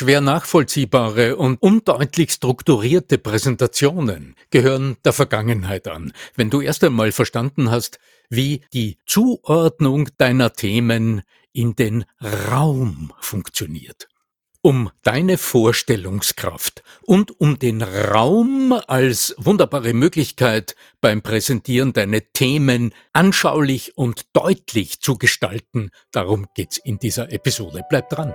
Schwer nachvollziehbare und undeutlich strukturierte Präsentationen gehören der Vergangenheit an, wenn du erst einmal verstanden hast, wie die Zuordnung deiner Themen in den Raum funktioniert. Um deine Vorstellungskraft und um den Raum als wunderbare Möglichkeit beim Präsentieren deine Themen anschaulich und deutlich zu gestalten, darum geht's in dieser Episode. Bleib dran.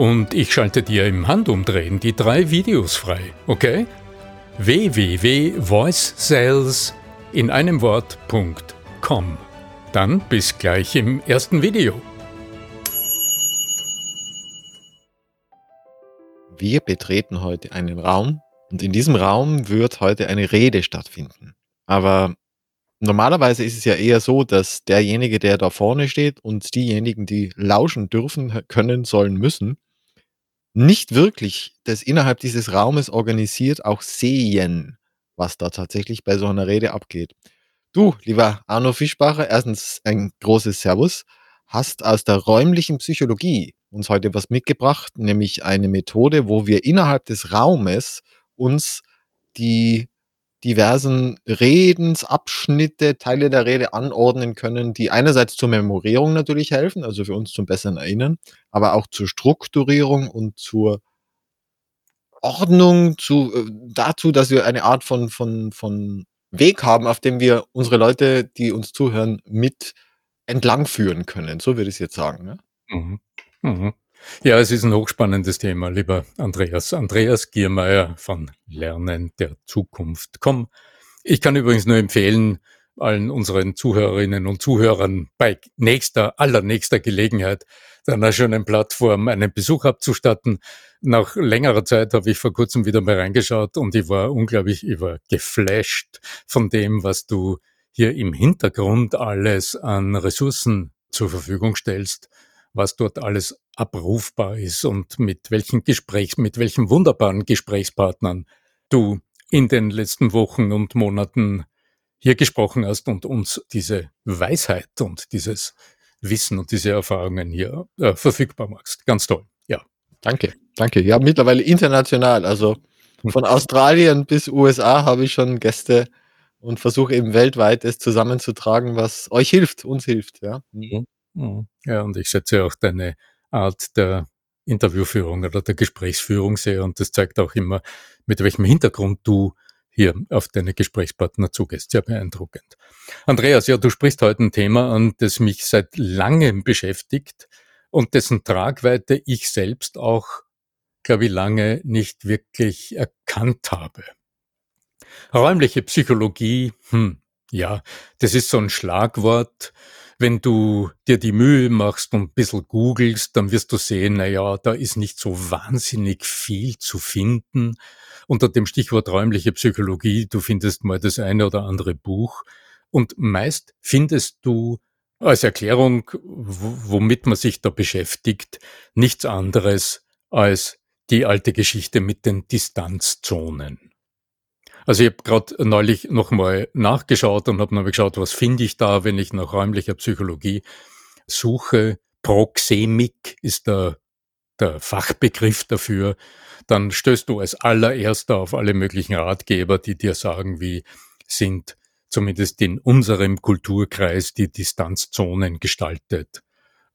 und ich schalte dir im Handumdrehen die drei Videos frei, okay? www.voicesales in einem Wort.com. Dann bis gleich im ersten Video. Wir betreten heute einen Raum und in diesem Raum wird heute eine Rede stattfinden. Aber normalerweise ist es ja eher so, dass derjenige, der da vorne steht und diejenigen, die lauschen dürfen, können, sollen, müssen, nicht wirklich das innerhalb dieses Raumes organisiert auch sehen, was da tatsächlich bei so einer Rede abgeht. Du, lieber Arno Fischbacher, erstens ein großes Servus, hast aus der räumlichen Psychologie uns heute was mitgebracht, nämlich eine Methode, wo wir innerhalb des Raumes uns die diversen Redensabschnitte, Teile der Rede anordnen können, die einerseits zur Memorierung natürlich helfen, also für uns zum besseren Erinnern, aber auch zur Strukturierung und zur Ordnung, zu, äh, dazu, dass wir eine Art von, von, von Weg haben, auf dem wir unsere Leute, die uns zuhören, mit entlang führen können. So würde ich es jetzt sagen. Ne? Mhm. Mhm. Ja, es ist ein hochspannendes Thema, lieber Andreas. Andreas Giermeier von Lernen der Zukunft. Komm, ich kann übrigens nur empfehlen, allen unseren Zuhörerinnen und Zuhörern bei nächster, allernächster Gelegenheit einer schönen Plattform einen Besuch abzustatten. Nach längerer Zeit habe ich vor kurzem wieder mal reingeschaut und ich war unglaublich über geflasht von dem, was du hier im Hintergrund alles an Ressourcen zur Verfügung stellst was dort alles abrufbar ist und mit welchen Gesprächs, mit welchen wunderbaren Gesprächspartnern du in den letzten Wochen und Monaten hier gesprochen hast und uns diese Weisheit und dieses Wissen und diese Erfahrungen hier äh, verfügbar machst. Ganz toll. Ja. Danke, danke. Ja, mittlerweile international. Also von Australien bis USA habe ich schon Gäste und versuche eben weltweit es zusammenzutragen, was euch hilft, uns hilft. Ja. Mhm. Mhm. Ja, und ich schätze auch deine Art der Interviewführung oder der Gesprächsführung sehr und das zeigt auch immer, mit welchem Hintergrund du hier auf deine Gesprächspartner zugehst. Sehr beeindruckend. Andreas, ja, du sprichst heute ein Thema an, das mich seit langem beschäftigt und dessen Tragweite ich selbst auch, glaube ich, lange nicht wirklich erkannt habe. Räumliche Psychologie, hm, ja, das ist so ein Schlagwort, wenn du dir die Mühe machst und ein bisschen googelst, dann wirst du sehen, na ja, da ist nicht so wahnsinnig viel zu finden. Unter dem Stichwort räumliche Psychologie, du findest mal das eine oder andere Buch und meist findest du als Erklärung, womit man sich da beschäftigt, nichts anderes als die alte Geschichte mit den Distanzzonen. Also ich habe gerade neulich nochmal nachgeschaut und habe nochmal geschaut, was finde ich da, wenn ich nach räumlicher Psychologie suche. Proxemik ist der, der Fachbegriff dafür. Dann stößt du als allererster auf alle möglichen Ratgeber, die dir sagen, wie sind zumindest in unserem Kulturkreis die Distanzzonen gestaltet.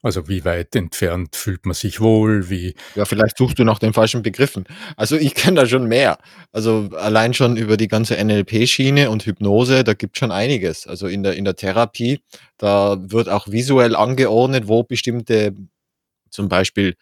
Also wie weit entfernt fühlt man sich wohl? Wie ja, vielleicht suchst du nach den falschen Begriffen. Also ich kenne da schon mehr. Also allein schon über die ganze NLP-Schiene und Hypnose, da gibt schon einiges. Also in der, in der Therapie, da wird auch visuell angeordnet, wo bestimmte, zum Beispiel,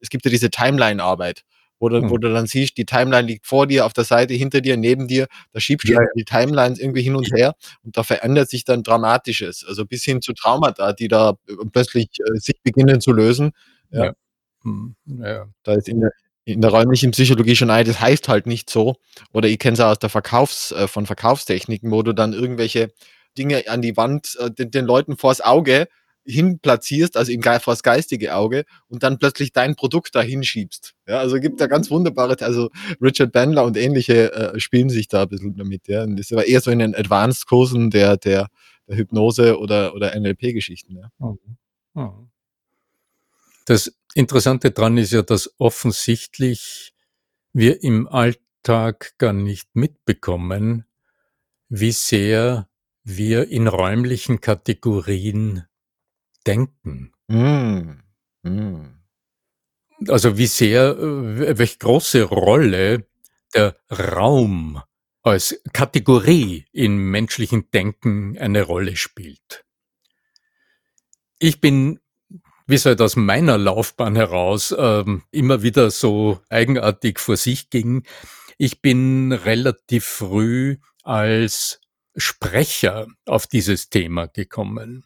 es gibt ja diese Timeline-Arbeit, wo du, wo Mhm. du dann siehst, die Timeline liegt vor dir, auf der Seite, hinter dir, neben dir. Da schiebst du Ja, die Timelines irgendwie hin und her und da verändert sich dann Dramatisches. Also bis hin zu Traumata, die da äh, plötzlich äh, sich beginnen zu lösen. Ja. Ja. Mhm. Ja. Da ist in der, in der räumlichen Psychologie schon ein, das heißt halt nicht so. Oder ich kenne es auch aus der Verkaufs, äh, von Verkaufstechniken, wo du dann irgendwelche Dinge an die Wand äh, den, den Leuten vors Auge hin platzierst, also im Ge vors geistige Auge und dann plötzlich dein Produkt dahin schiebst. Ja, also gibt da ganz wunderbare, also Richard Bandler und ähnliche äh, spielen sich da ein bisschen damit. Ja. Und das ist aber eher so in den Advanced-Kursen der, der, der Hypnose oder, oder NLP-Geschichten. Ja. Mhm. Mhm. Das Interessante dran ist ja, dass offensichtlich wir im Alltag gar nicht mitbekommen, wie sehr wir in räumlichen Kategorien denken. Mm. Mm. Also wie sehr, äh, welche große Rolle der Raum als Kategorie im menschlichen Denken eine Rolle spielt. Ich bin, wie es halt aus meiner Laufbahn heraus ähm, immer wieder so eigenartig vor sich ging, ich bin relativ früh als Sprecher auf dieses Thema gekommen.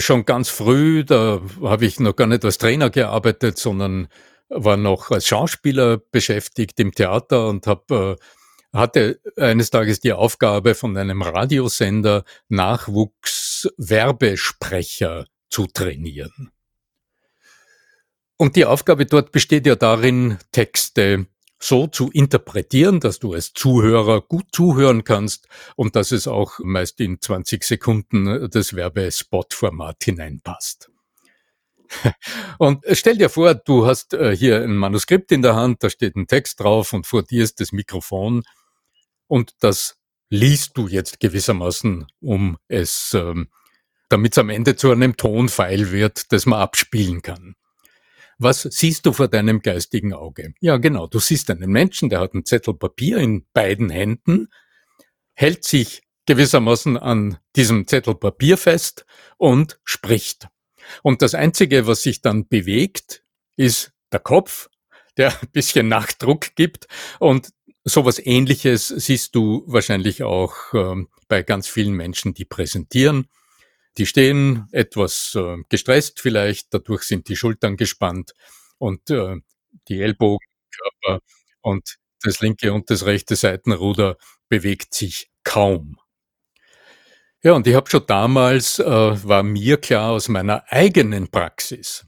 Schon ganz früh, da habe ich noch gar nicht als Trainer gearbeitet, sondern war noch als Schauspieler beschäftigt im Theater und habe äh, hatte eines Tages die Aufgabe von einem Radiosender Nachwuchswerbesprecher zu trainieren. Und die Aufgabe dort besteht ja darin, Texte so zu interpretieren, dass du als Zuhörer gut zuhören kannst und dass es auch meist in 20 Sekunden das Werbespot-Format hineinpasst. Und stell dir vor, du hast äh, hier ein Manuskript in der Hand, da steht ein Text drauf und vor dir ist das Mikrofon und das liest du jetzt gewissermaßen, um es, ähm, damit es am Ende zu einem Tonfeil wird, das man abspielen kann. Was siehst du vor deinem geistigen Auge? Ja, genau, du siehst einen Menschen, der hat einen Zettel Papier in beiden Händen, hält sich gewissermaßen an diesem Zettel Papier fest und spricht. Und das Einzige, was sich dann bewegt, ist der Kopf, der ein bisschen Nachdruck gibt. Und sowas Ähnliches siehst du wahrscheinlich auch ähm, bei ganz vielen Menschen, die präsentieren. Die stehen etwas äh, gestresst vielleicht, dadurch sind die Schultern gespannt und äh, die Ellbogen, Körper und das linke und das rechte Seitenruder bewegt sich kaum. Ja, und ich habe schon damals, äh, war mir klar aus meiner eigenen Praxis,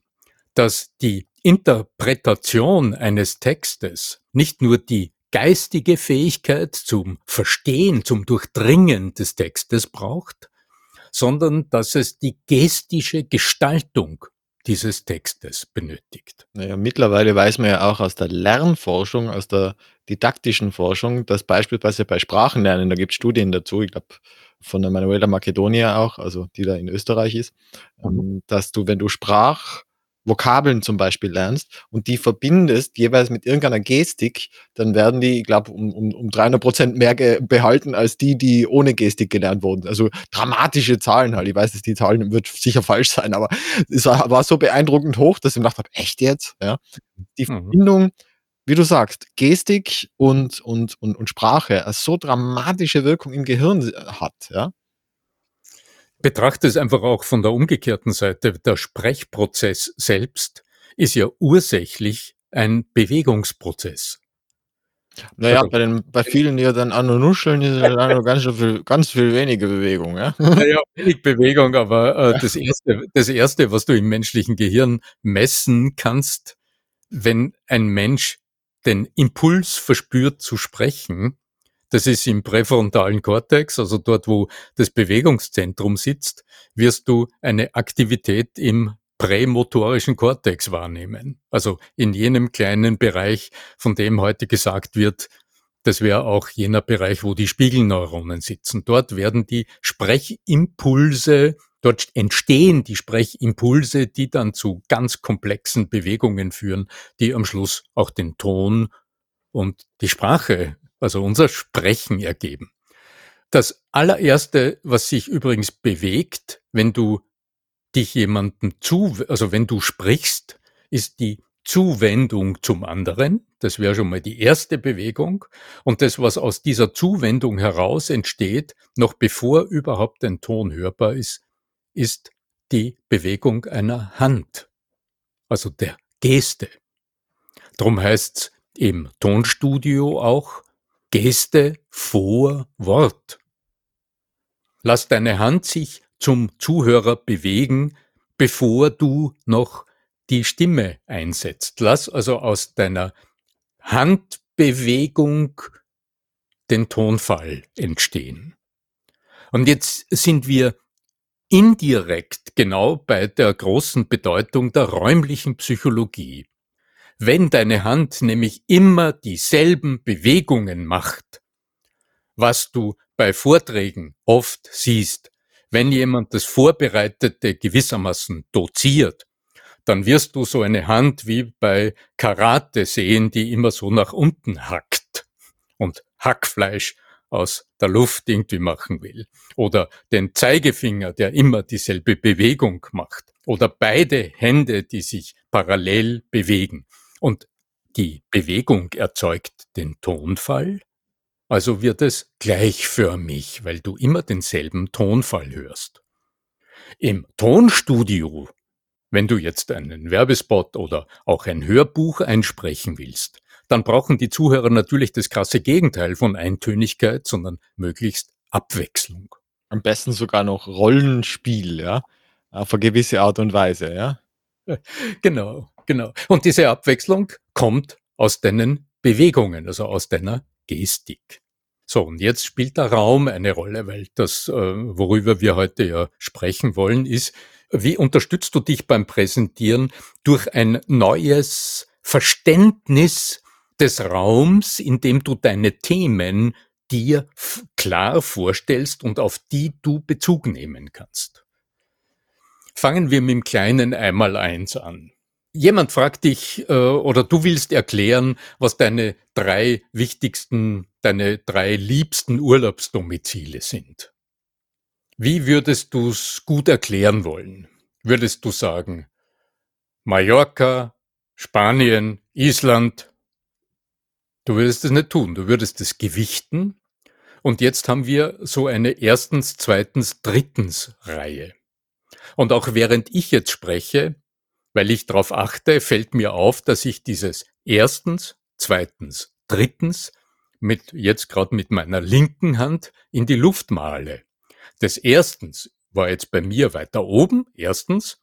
dass die Interpretation eines Textes nicht nur die geistige Fähigkeit zum Verstehen, zum Durchdringen des Textes braucht, sondern dass es die gestische Gestaltung dieses Textes benötigt. Naja, mittlerweile weiß man ja auch aus der Lernforschung, aus der didaktischen Forschung, dass beispielsweise bei Sprachenlernen, da gibt es Studien dazu, ich glaube von der Manuela Macedonia auch, also die da in Österreich ist, Mhm. ähm, dass du, wenn du Sprachvokabeln zum Beispiel lernst und die verbindest jeweils mit irgendeiner Gestik, dann werden die, ich glaube, um, um, um 300 Prozent mehr behalten als die, die ohne Gestik gelernt wurden. Also dramatische Zahlen halt. Ich weiß, dass die Zahlen wird sicher falsch sein, aber es war, war so beeindruckend hoch, dass ich mir gedacht habe, echt jetzt? Ja. Die Mhm. Verbindung, wie du sagst, Gestik und, und, und, und Sprache, eine so dramatische Wirkung im Gehirn hat, ja. Betrachte es einfach auch von der umgekehrten Seite. Der Sprechprozess selbst ist ja ursächlich ein Bewegungsprozess. Naja, Also- bei, den, bei vielen, die ja dann an und nuscheln, ist ja dann noch ganz, viel, ganz viel weniger Bewegung, ja. Naja, wenig Bewegung, aber äh, das, erste, das Erste, was du im menschlichen Gehirn messen kannst, wenn ein Mensch den Impuls verspürt zu sprechen, das ist im präfrontalen Kortex, also dort, wo das Bewegungszentrum sitzt, wirst du eine Aktivität im prämotorischen Kortex wahrnehmen. Also in jenem kleinen Bereich, von dem heute gesagt wird, das wäre auch jener Bereich, wo die Spiegelneuronen sitzen. Dort werden die Sprechimpulse, dort entstehen die Sprechimpulse, die dann zu ganz komplexen Bewegungen führen, die am Schluss auch den Ton und die Sprache, also unser Sprechen ergeben. Das allererste, was sich übrigens bewegt, wenn du dich jemandem zu, also wenn du sprichst, ist die Zuwendung zum anderen. Das wäre schon mal die erste Bewegung. Und das, was aus dieser Zuwendung heraus entsteht, noch bevor überhaupt ein Ton hörbar ist, ist die Bewegung einer Hand, also der Geste. Drum heißt's im Tonstudio auch Geste vor Wort. Lass deine Hand sich zum Zuhörer bewegen, bevor du noch die Stimme einsetzt. Lass also aus deiner Handbewegung den Tonfall entstehen. Und jetzt sind wir indirekt genau bei der großen Bedeutung der räumlichen Psychologie. Wenn deine Hand nämlich immer dieselben Bewegungen macht, was du bei Vorträgen oft siehst, wenn jemand das Vorbereitete gewissermaßen doziert, dann wirst du so eine Hand wie bei Karate sehen, die immer so nach unten hackt und Hackfleisch aus der Luft irgendwie machen will. Oder den Zeigefinger, der immer dieselbe Bewegung macht. Oder beide Hände, die sich parallel bewegen. Und die Bewegung erzeugt den Tonfall. Also wird es gleichförmig, weil du immer denselben Tonfall hörst. Im Tonstudio wenn du jetzt einen Werbespot oder auch ein Hörbuch einsprechen willst, dann brauchen die Zuhörer natürlich das krasse Gegenteil von Eintönigkeit, sondern möglichst Abwechslung. Am besten sogar noch Rollenspiel, ja, auf eine gewisse Art und Weise, ja. Genau, genau. Und diese Abwechslung kommt aus deinen Bewegungen, also aus deiner Gestik. So, und jetzt spielt der Raum eine Rolle, weil das, äh, worüber wir heute ja sprechen wollen, ist, wie unterstützt du dich beim Präsentieren durch ein neues Verständnis des Raums, in dem du deine Themen dir klar vorstellst und auf die du Bezug nehmen kannst? Fangen wir mit dem kleinen Einmaleins an. Jemand fragt dich äh, oder du willst erklären, was deine drei wichtigsten, deine drei liebsten Urlaubsdomizile sind. Wie würdest du es gut erklären wollen? Würdest du sagen, Mallorca, Spanien, Island? Du würdest es nicht tun, du würdest es gewichten. Und jetzt haben wir so eine erstens, zweitens, drittens Reihe. Und auch während ich jetzt spreche, weil ich darauf achte, fällt mir auf, dass ich dieses erstens, zweitens, drittens mit jetzt gerade mit meiner linken Hand in die Luft male. Des Erstens war jetzt bei mir weiter oben, erstens.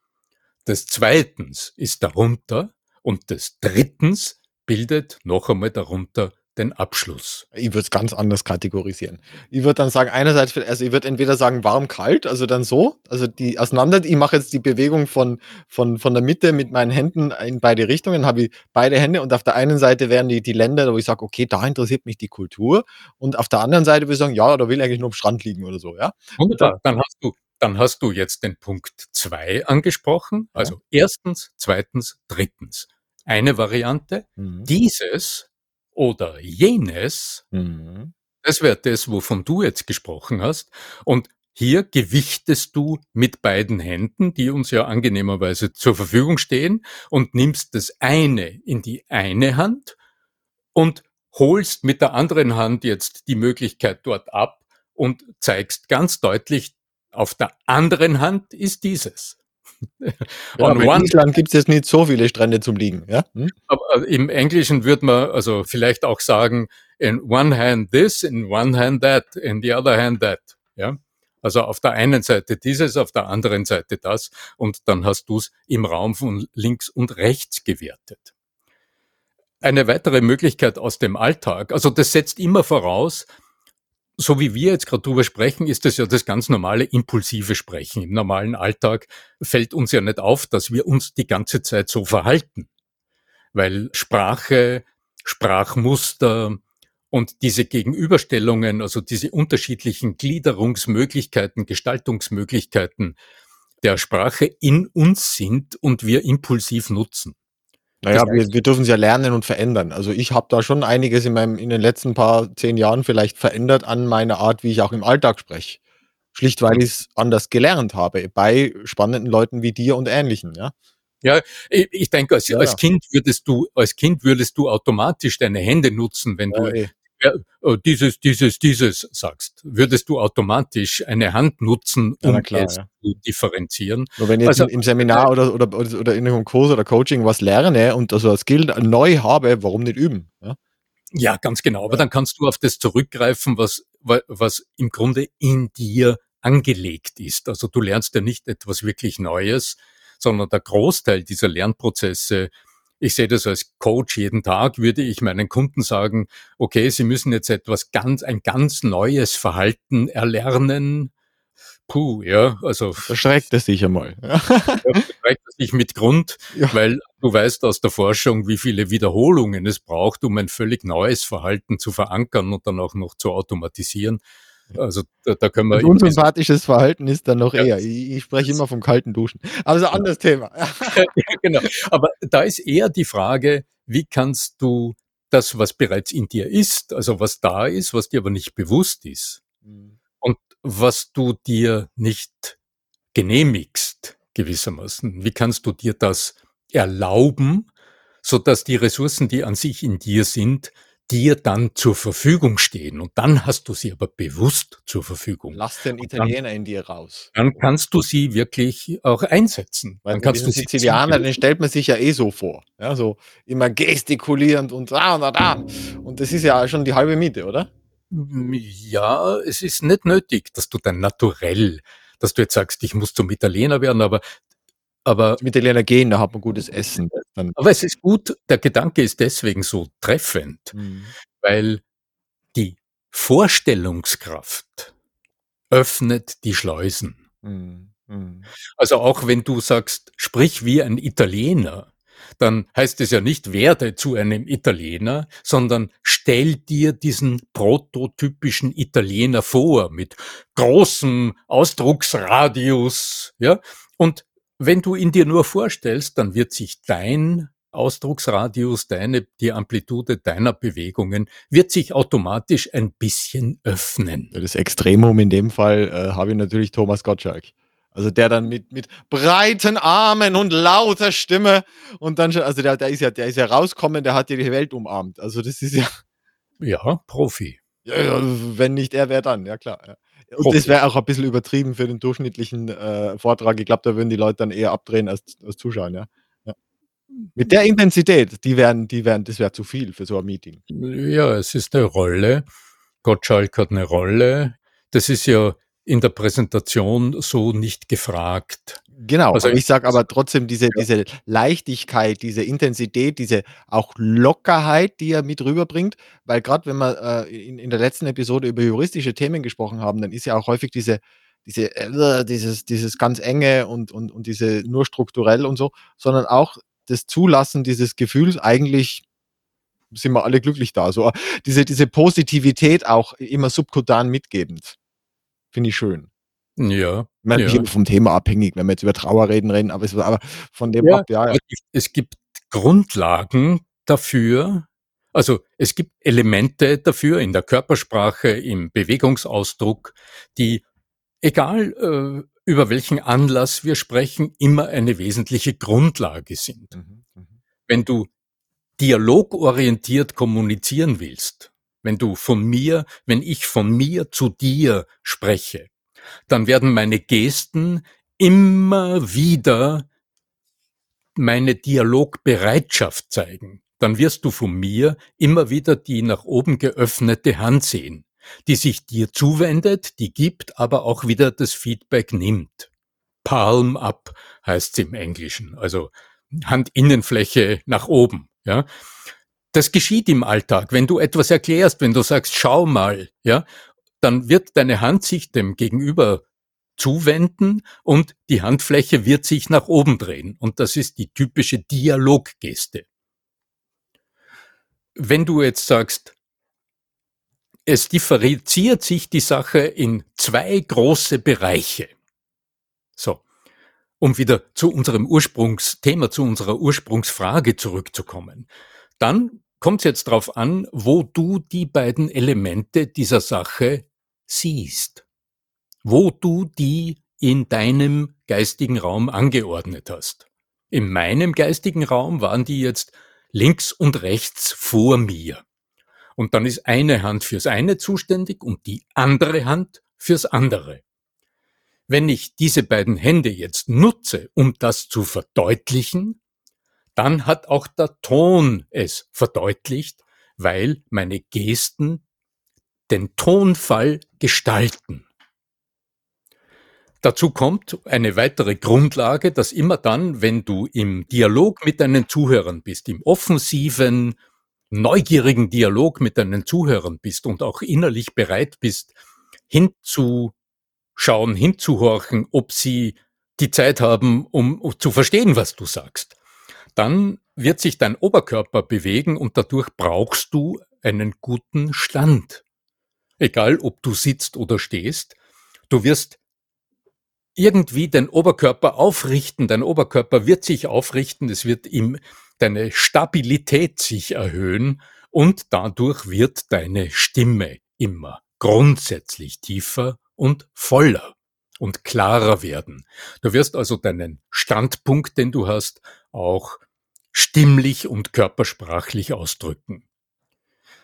Des Zweitens ist darunter und des Drittens bildet noch einmal darunter den Abschluss? Ich würde es ganz anders kategorisieren. Ich würde dann sagen, einerseits, also ich würde entweder sagen warm, kalt, also dann so, also die auseinander, ich mache jetzt die Bewegung von, von, von der Mitte mit meinen Händen in beide Richtungen, habe ich beide Hände und auf der einen Seite wären die, die Länder, wo ich sage, okay, da interessiert mich die Kultur und auf der anderen Seite würde ich sagen, ja, da will ich eigentlich nur am Strand liegen oder so, ja. Wunderbar, dann hast du dann hast du jetzt den Punkt zwei angesprochen. Also erstens, zweitens, drittens. Eine Variante. Mhm. Dieses oder jenes, mhm. das wäre das, wovon du jetzt gesprochen hast. Und hier gewichtest du mit beiden Händen, die uns ja angenehmerweise zur Verfügung stehen, und nimmst das eine in die eine Hand und holst mit der anderen Hand jetzt die Möglichkeit dort ab und zeigst ganz deutlich, auf der anderen Hand ist dieses. Ja, in one, Island gibt es jetzt nicht so viele Strände zum Liegen. Ja? Hm? Aber äh, im Englischen würde man also vielleicht auch sagen, in one hand this, in one hand that, in the other hand that. Ja? Also auf der einen Seite dieses, auf der anderen Seite das und dann hast du es im Raum von links und rechts gewertet. Eine weitere Möglichkeit aus dem Alltag, also das setzt immer voraus, so wie wir jetzt gerade drüber sprechen, ist das ja das ganz normale impulsive Sprechen. Im normalen Alltag fällt uns ja nicht auf, dass wir uns die ganze Zeit so verhalten. Weil Sprache, Sprachmuster und diese Gegenüberstellungen, also diese unterschiedlichen Gliederungsmöglichkeiten, Gestaltungsmöglichkeiten der Sprache in uns sind und wir impulsiv nutzen. Naja, wir, wir dürfen es ja lernen und verändern. Also ich habe da schon einiges in meinem in den letzten paar zehn Jahren vielleicht verändert an meiner Art, wie ich auch im Alltag spreche. Schlicht, weil ich es anders gelernt habe, bei spannenden Leuten wie dir und Ähnlichen, ja. Ja, ich, ich denke, als, Ja, als ja. Kind würdest du, als Kind würdest du automatisch deine Hände nutzen, wenn Ja, du eh. Ja, äh, dieses, dieses, dieses sagst. Würdest du automatisch eine Hand nutzen, Ja, um na klar, es ja. zu differenzieren? Nur wenn ich Also, im, Seminar oder, oder, oder, oder in einem Kurs oder Coaching was lerne und also als Skill neu habe, warum nicht üben? Ja? Ja, ganz genau. Aber Ja. dann kannst du auf das zurückgreifen, was, wa- was im Grunde in dir angelegt ist. Also du lernst ja nicht etwas wirklich Neues, sondern der Großteil dieser Lernprozesse, ich sehe das als Coach jeden Tag, würde ich meinen Kunden sagen, okay, sie müssen jetzt etwas ganz, ein ganz neues Verhalten erlernen. Puh, ja, also Da schreckt es sich einmal. Ja. streicht es sich mit Grund, Ja. weil du weißt aus der Forschung, wie viele Wiederholungen es braucht, um ein völlig neues Verhalten zu verankern und dann auch noch zu automatisieren. Also da, da können wir diesem- unsympathisches Verhalten ist dann noch Ja. eher. Ich, ich spreche immer vom kalten Duschen. Das ein anderes Thema. ja, genau. Aber da ist eher die Frage, wie kannst du das, was bereits in dir ist, also was da ist, was dir aber nicht bewusst ist und was du dir nicht genehmigst, gewissermaßen, wie kannst du dir das erlauben, so dass die Ressourcen, die an sich in dir sind, dir dann zur Verfügung stehen. Und dann hast du sie aber bewusst zur Verfügung. Lass den Italiener in dir raus. Dann kannst du sie wirklich auch einsetzen. Weil Dann kannst du Sizilianer, den stellt man sich ja eh so vor. Ja, so immer gestikulierend und da und da. Und das ist ja schon die halbe Miete, oder? Ja, es ist nicht nötig, dass du dein Naturell, dass du jetzt sagst, ich muss zum Italiener werden, aber, aber, Zum Italiener gehen, da hat man gutes Essen. Dann, aber es ist gut, der Gedanke ist deswegen so treffend, Mhm. weil die Vorstellungskraft öffnet die Schleusen. Mhm. Mhm. Also auch wenn du sagst, sprich wie ein Italiener, dann heißt es ja nicht, werde zu einem Italiener, sondern stell dir diesen prototypischen Italiener vor mit großem Ausdrucksradius, ja? Und wenn du ihn dir nur vorstellst, dann wird sich dein Ausdrucksradius, deine, die Amplitude deiner Bewegungen wird sich automatisch ein bisschen öffnen. Das Extremum in dem Fall äh, habe ich natürlich Thomas Gottschalk. Also der dann mit, mit breiten Armen und lauter Stimme und dann schon, also der, der ist ja, der ist ja rauskommen, der hat ja die Welt umarmt. Also das ist ja, Ja, Profi. ja, wenn nicht er, wer dann, ja klar. Ja. Und das wäre auch ein bisschen übertrieben für den durchschnittlichen äh, Vortrag. Ich glaube, da würden die Leute dann eher abdrehen als, als zuschauen, ja. ja. Mit der Intensität, die wären, die wären, das wäre zu viel für so ein Meeting. Ja, es ist eine Rolle. Gottschalk hat eine Rolle. Das ist ja in der Präsentation so nicht gefragt. Genau, Also ich sage aber trotzdem diese, diese Leichtigkeit, diese Intensität, diese auch Lockerheit, die er mit rüberbringt, weil gerade wenn wir äh, in, in der letzten Episode über juristische Themen gesprochen haben, dann ist ja auch häufig diese, diese, äh, dieses, dieses ganz enge und, und, und diese nur strukturell und so, sondern auch das Zulassen dieses Gefühls, eigentlich sind wir alle glücklich da. So diese, diese Positivität auch immer subkutan mitgebend. Finde ich schön. Ja. Ich meine, ja. vom Thema abhängig, wenn wir jetzt über Trauerreden reden, aber, es, aber von dem Ja, ab, ja, ja. es gibt Grundlagen dafür. Also es gibt Elemente dafür in der Körpersprache, im Bewegungsausdruck, die, egal äh, über welchen Anlass wir sprechen, immer eine wesentliche Grundlage sind. Mhm, mhm. wenn du dialogorientiert kommunizieren willst, wenn du von mir, wenn ich von mir zu dir spreche, dann werden meine Gesten immer wieder meine Dialogbereitschaft zeigen. Dann wirst du von mir immer wieder die nach oben geöffnete Hand sehen, die sich dir zuwendet, die gibt, aber auch wieder das Feedback nimmt. Palm up heißt es im Englischen, also Handinnenfläche nach oben, ja. Das geschieht im Alltag. Wenn du etwas erklärst, wenn du sagst, schau mal, ja, dann wird deine Hand sich dem Gegenüber zuwenden und die Handfläche wird sich nach oben drehen. Und das ist die typische Dialoggeste. Wenn du jetzt sagst, es differenziert sich die Sache in zwei große Bereiche. So. Um wieder zu unserem Ursprungsthema, zu unserer Ursprungsfrage zurückzukommen. Dann kommt es jetzt darauf an, wo du die beiden Elemente dieser Sache siehst. Wo du die in deinem geistigen Raum angeordnet hast. In meinem geistigen Raum waren die jetzt links und rechts vor mir. Und dann ist eine Hand fürs eine zuständig und die andere Hand fürs andere. Wenn ich diese beiden Hände jetzt nutze, um das zu verdeutlichen, dann hat auch der Ton es verdeutlicht, weil meine Gesten den Tonfall gestalten. Dazu kommt eine weitere Grundlage, dass immer dann, wenn du im Dialog mit deinen Zuhörern bist, im offensiven, neugierigen Dialog mit deinen Zuhörern bist und auch innerlich bereit bist, hinzu schauen, hinzuhorchen, ob sie die Zeit haben, um zu verstehen, was du sagst. Dann wird sich dein Oberkörper bewegen und dadurch brauchst du einen guten Stand. Egal, ob du sitzt oder stehst, du wirst irgendwie den Oberkörper aufrichten, dein Oberkörper wird sich aufrichten, es wird ihm deine Stabilität sich erhöhen und dadurch wird deine Stimme immer grundsätzlich tiefer und voller und klarer werden. Du wirst also deinen Standpunkt, den du hast, auch stimmlich und körpersprachlich ausdrücken.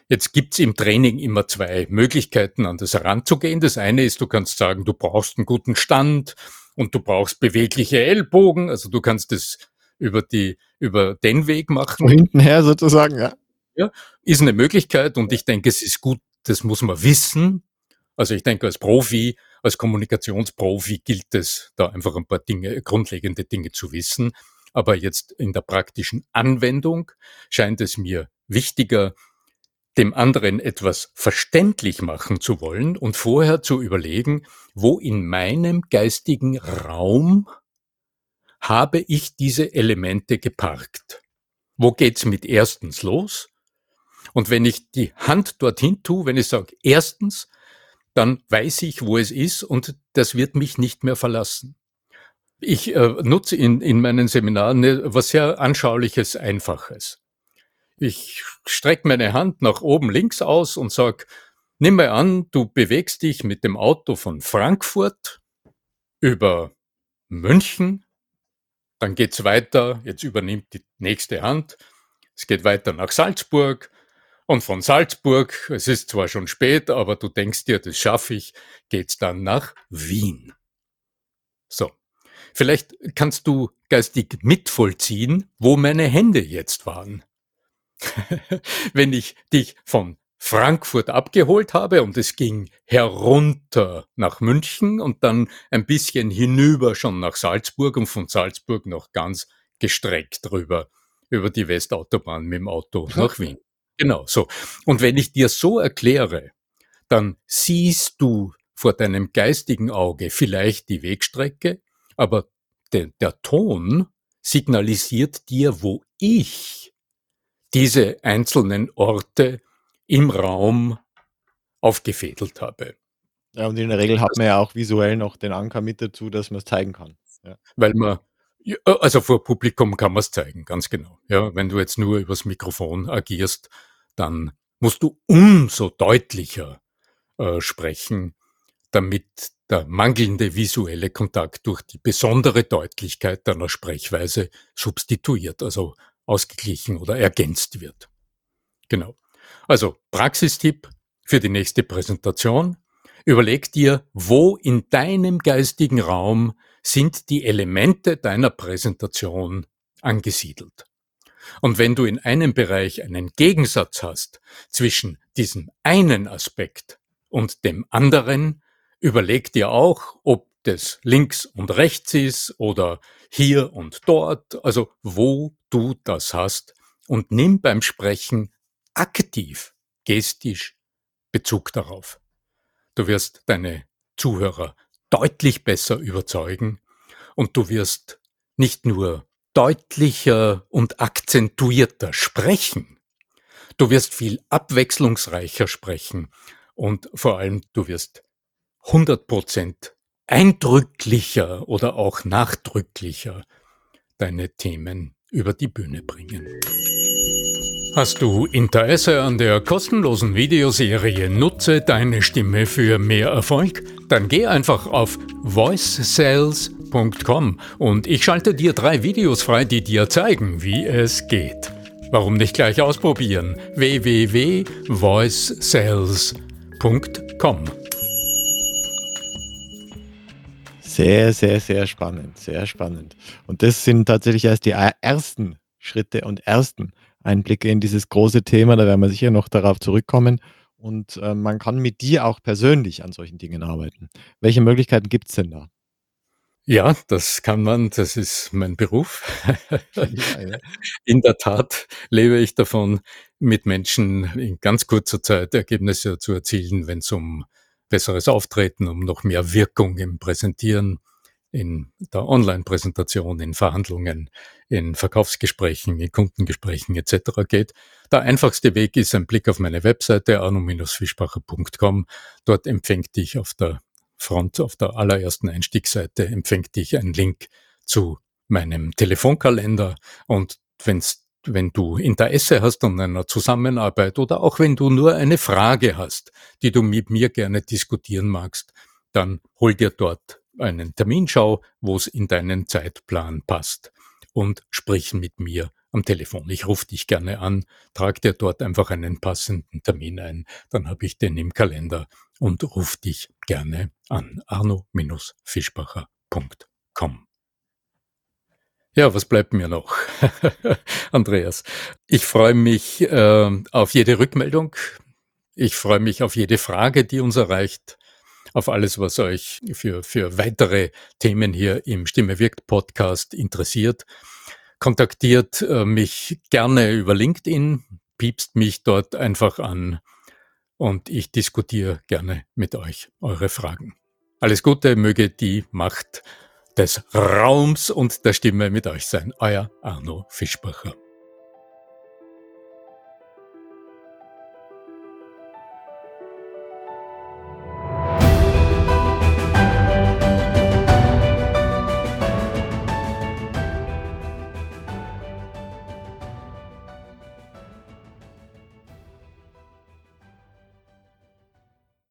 Jetzt gibt's im Training immer zwei Möglichkeiten, an das heranzugehen. Das eine ist, du kannst sagen, du brauchst einen guten Stand und du brauchst bewegliche Ellbogen. Also du kannst es über die, über den Weg machen. Von hinten her sozusagen, ja. Ja, ist eine Möglichkeit und ich denke, es ist gut, das muss man wissen, also ich denke, als Profi, als Kommunikationsprofi gilt es, da einfach ein paar Dinge, grundlegende Dinge zu wissen. Aber jetzt in der praktischen Anwendung scheint es mir wichtiger, dem anderen etwas verständlich machen zu wollen und vorher zu überlegen, wo in meinem geistigen Raum habe ich diese Elemente geparkt? Wo geht's mit erstens los? Und wenn ich die Hand dorthin tue, wenn ich sage, erstens, dann weiß ich, wo es ist und das wird mich nicht mehr verlassen. Ich äh, nutze in, in meinen Seminaren was sehr Anschauliches, Einfaches. Ich strecke meine Hand nach oben links aus und sag, nimm mal an, du bewegst dich mit dem Auto von Frankfurt über München, dann geht's weiter, jetzt übernimmt die nächste Hand, es geht weiter nach Salzburg, und von Salzburg, es ist zwar schon spät, aber du denkst dir, das schaffe ich, geht's dann nach Wien. So. Vielleicht kannst du geistig mitvollziehen, wo meine Hände jetzt waren. Wenn ich dich von Frankfurt abgeholt habe und es ging herunter nach München und dann ein bisschen hinüber schon nach Salzburg und von Salzburg noch ganz gestreckt rüber über die Westautobahn mit dem Auto nach Wien. Genau, so. Und wenn ich dir so erkläre, dann siehst du vor deinem geistigen Auge vielleicht die Wegstrecke, aber de, der Ton signalisiert dir, wo ich diese einzelnen Orte im Raum aufgefädelt habe. Ja, und in der Regel hat man ja auch visuell noch den Anker mit dazu, dass man es zeigen kann. Ja. Weil man äh, also vor Publikum kann man es zeigen, ganz genau. Ja, wenn du jetzt nur übers Mikrofon agierst, dann musst du umso deutlicher äh, sprechen, damit der mangelnde visuelle Kontakt durch die besondere Deutlichkeit deiner Sprechweise substituiert, also ausgeglichen oder ergänzt wird. Genau. Also Praxistipp für die nächste Präsentation. Überleg dir, wo in deinem geistigen Raum sind die Elemente deiner Präsentation angesiedelt. Und wenn du in einem Bereich einen Gegensatz hast zwischen diesem einen Aspekt und dem anderen, überleg dir auch, ob das links und rechts ist oder hier und dort, also wo du das hast und nimm beim Sprechen aktiv, gestisch Bezug darauf. Du wirst deine Zuhörer deutlich besser überzeugen und du wirst nicht nur deutlicher und akzentuierter sprechen. Du wirst viel abwechslungsreicher sprechen und vor allem du wirst 100 Prozent eindrücklicher oder auch nachdrücklicher deine Themen über die Bühne bringen. Hast du Interesse an der kostenlosen Videoserie Nutze deine Stimme für mehr Erfolg? Dann geh einfach auf voicesales.com und ich schalte dir drei Videos frei, die dir zeigen, wie es geht. Warum nicht gleich ausprobieren? www.voicesales.com Sehr, sehr, sehr spannend, sehr spannend. Und das sind tatsächlich erst die ersten Schritte und ersten Einblicke in dieses große Thema. Da werden wir sicher noch darauf zurückkommen. Und äh, man kann mit dir auch persönlich an solchen Dingen arbeiten. Welche Möglichkeiten gibt es denn da? Ja, das kann man, das ist mein Beruf. In der Tat lebe ich davon, mit Menschen in ganz kurzer Zeit Ergebnisse zu erzielen, wenn es um besseres Auftreten, um noch mehr Wirkung im Präsentieren, in der Online-Präsentation, in Verhandlungen, in Verkaufsgesprächen, in Kundengesprächen etc. geht. Der einfachste Weg ist ein Blick auf meine Webseite arno-fischbacher.com. Dort empfängt dich auf der Front, auf der allerersten Einstiegsseite, empfängt dich ein Link zu meinem Telefonkalender und wenn's wenn du Interesse hast an einer Zusammenarbeit oder auch wenn du nur eine Frage hast, die du mit mir gerne diskutieren magst, dann hol dir dort einen Terminschau, wo es in deinen Zeitplan passt und sprich mit mir am Telefon. Ich rufe dich gerne an, trag dir dort einfach einen passenden Termin ein, dann habe ich den im Kalender und ruf dich gerne an. arno-fischbacher.com ja, was bleibt mir noch, Andreas? Ich freue mich äh, auf jede Rückmeldung. Ich freue mich auf jede Frage, die uns erreicht, auf alles, was euch für, für weitere Themen hier im Stimme wirkt Podcast interessiert. Kontaktiert äh, mich gerne über LinkedIn, piepst mich dort einfach an und ich diskutiere gerne mit euch eure Fragen. Alles Gute, möge die Macht des Raums und der Stimme mit euch sein. Euer Arno Fischbacher.